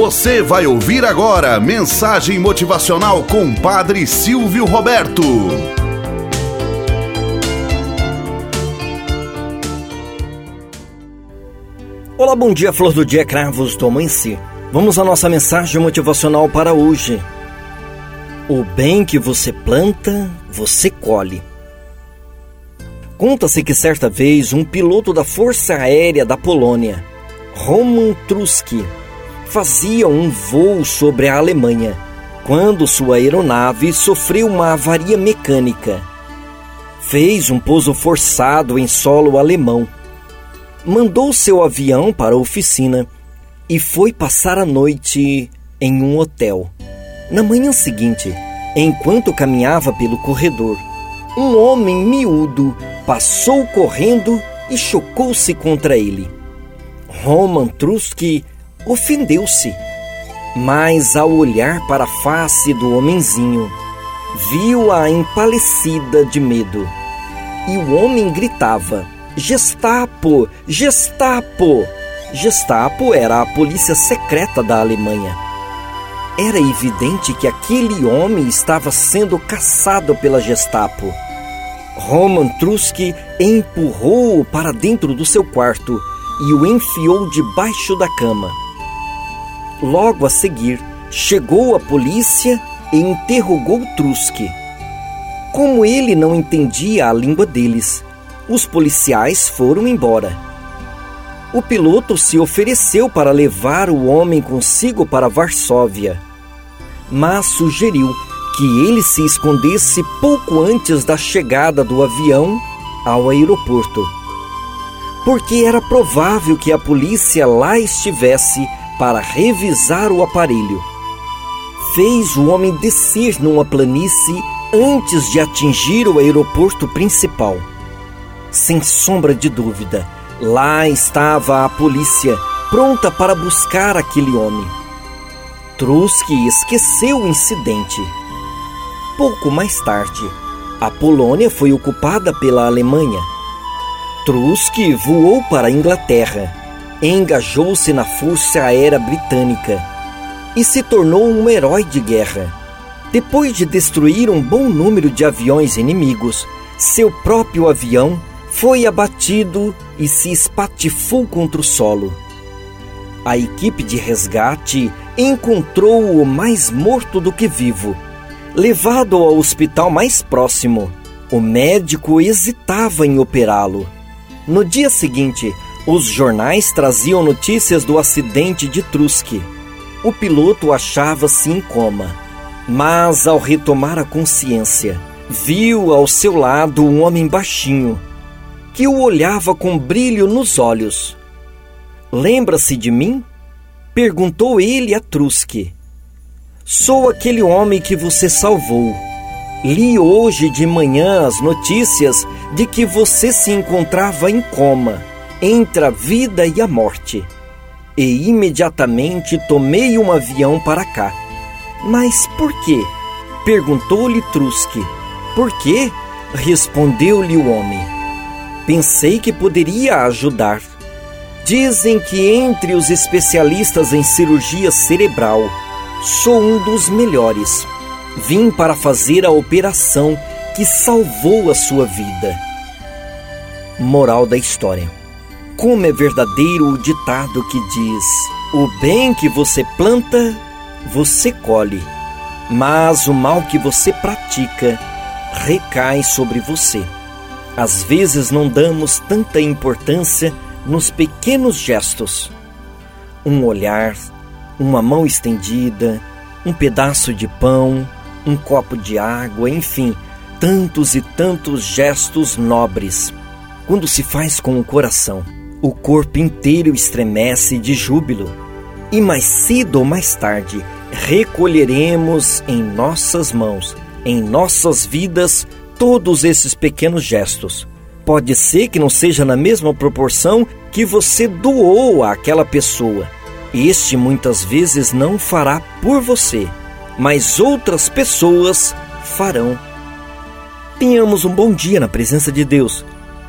Você vai ouvir agora mensagem motivacional com Padre Silvio Roberto. Olá, bom dia, flor do dia, cravos do amanhecer. Vamos à nossa mensagem motivacional para hoje. O bem que você planta, você colhe. Conta-se que certa vez um piloto da Força Aérea da Polônia, Roman Truski, fazia um voo sobre a Alemanha quando sua aeronave sofreu uma avaria mecânica. Fez um pouso forçado em solo alemão. Mandou seu avião para a oficina e foi passar a noite em um hotel. Na manhã seguinte, enquanto caminhava pelo corredor, um homem miúdo passou correndo e chocou-se contra ele. Roman Truski ofendeu-se, mas ao olhar para a face do homenzinho, viu-a empalecida de medo. E o homem gritava: Gestapo! Gestapo! Gestapo era a polícia secreta da Alemanha. Era evidente que aquele homem estava sendo caçado pela Gestapo. Roman Truski empurrou-o para dentro do seu quarto e o enfiou debaixo da cama. Logo a seguir, chegou a polícia e interrogou Truski. Como ele não entendia a língua deles, os policiais foram embora. O piloto se ofereceu para levar o homem consigo para Varsóvia, mas sugeriu que ele se escondesse pouco antes da chegada do avião ao aeroporto, porque era provável que a polícia lá estivesse para revisar o aparelho. Fez o homem descer numa planície antes de atingir o aeroporto principal. Sem sombra de dúvida, lá estava a polícia pronta para buscar aquele homem. Truski esqueceu o incidente. Pouco mais tarde, a Polônia foi ocupada pela Alemanha. Truski voou para a Inglaterra engajou-se na Força Aérea Britânica e se tornou um herói de guerra. Depois de destruir um bom número de aviões inimigos, seu próprio avião foi abatido e se espatifou contra o solo. A equipe de resgate encontrou-o mais morto do que vivo. Levado ao hospital mais próximo, o médico hesitava em operá-lo. No dia seguinte, os jornais traziam notícias do acidente de Truski. O piloto achava-se em coma, mas ao retomar a consciência, viu ao seu lado um homem baixinho que o olhava com brilho nos olhos. Lembra-se de mim? perguntou ele a Truski. Sou aquele homem que você salvou. Li hoje de manhã as notícias de que você se encontrava em coma entre a vida e a morte. E imediatamente tomei um avião para cá. Mas por quê? Perguntou-lhe Truski. Por quê? Respondeu-lhe o homem. Pensei que poderia ajudar. Dizem que entre os especialistas em cirurgia cerebral, sou um dos melhores. Vim para fazer a operação que salvou a sua vida. Moral da história como é verdadeiro o ditado que diz: O bem que você planta, você colhe, mas o mal que você pratica recai sobre você. Às vezes não damos tanta importância nos pequenos gestos. Um olhar, uma mão estendida, um pedaço de pão, um copo de água, enfim, tantos e tantos gestos nobres, quando se faz com o coração o corpo inteiro estremece de júbilo. E mais cedo ou mais tarde, recolheremos em nossas mãos, em nossas vidas, todos esses pequenos gestos. Pode ser que não seja na mesma proporção que você doou àquela pessoa. Este muitas vezes não fará por você, mas outras pessoas farão. Tenhamos um bom dia na presença de Deus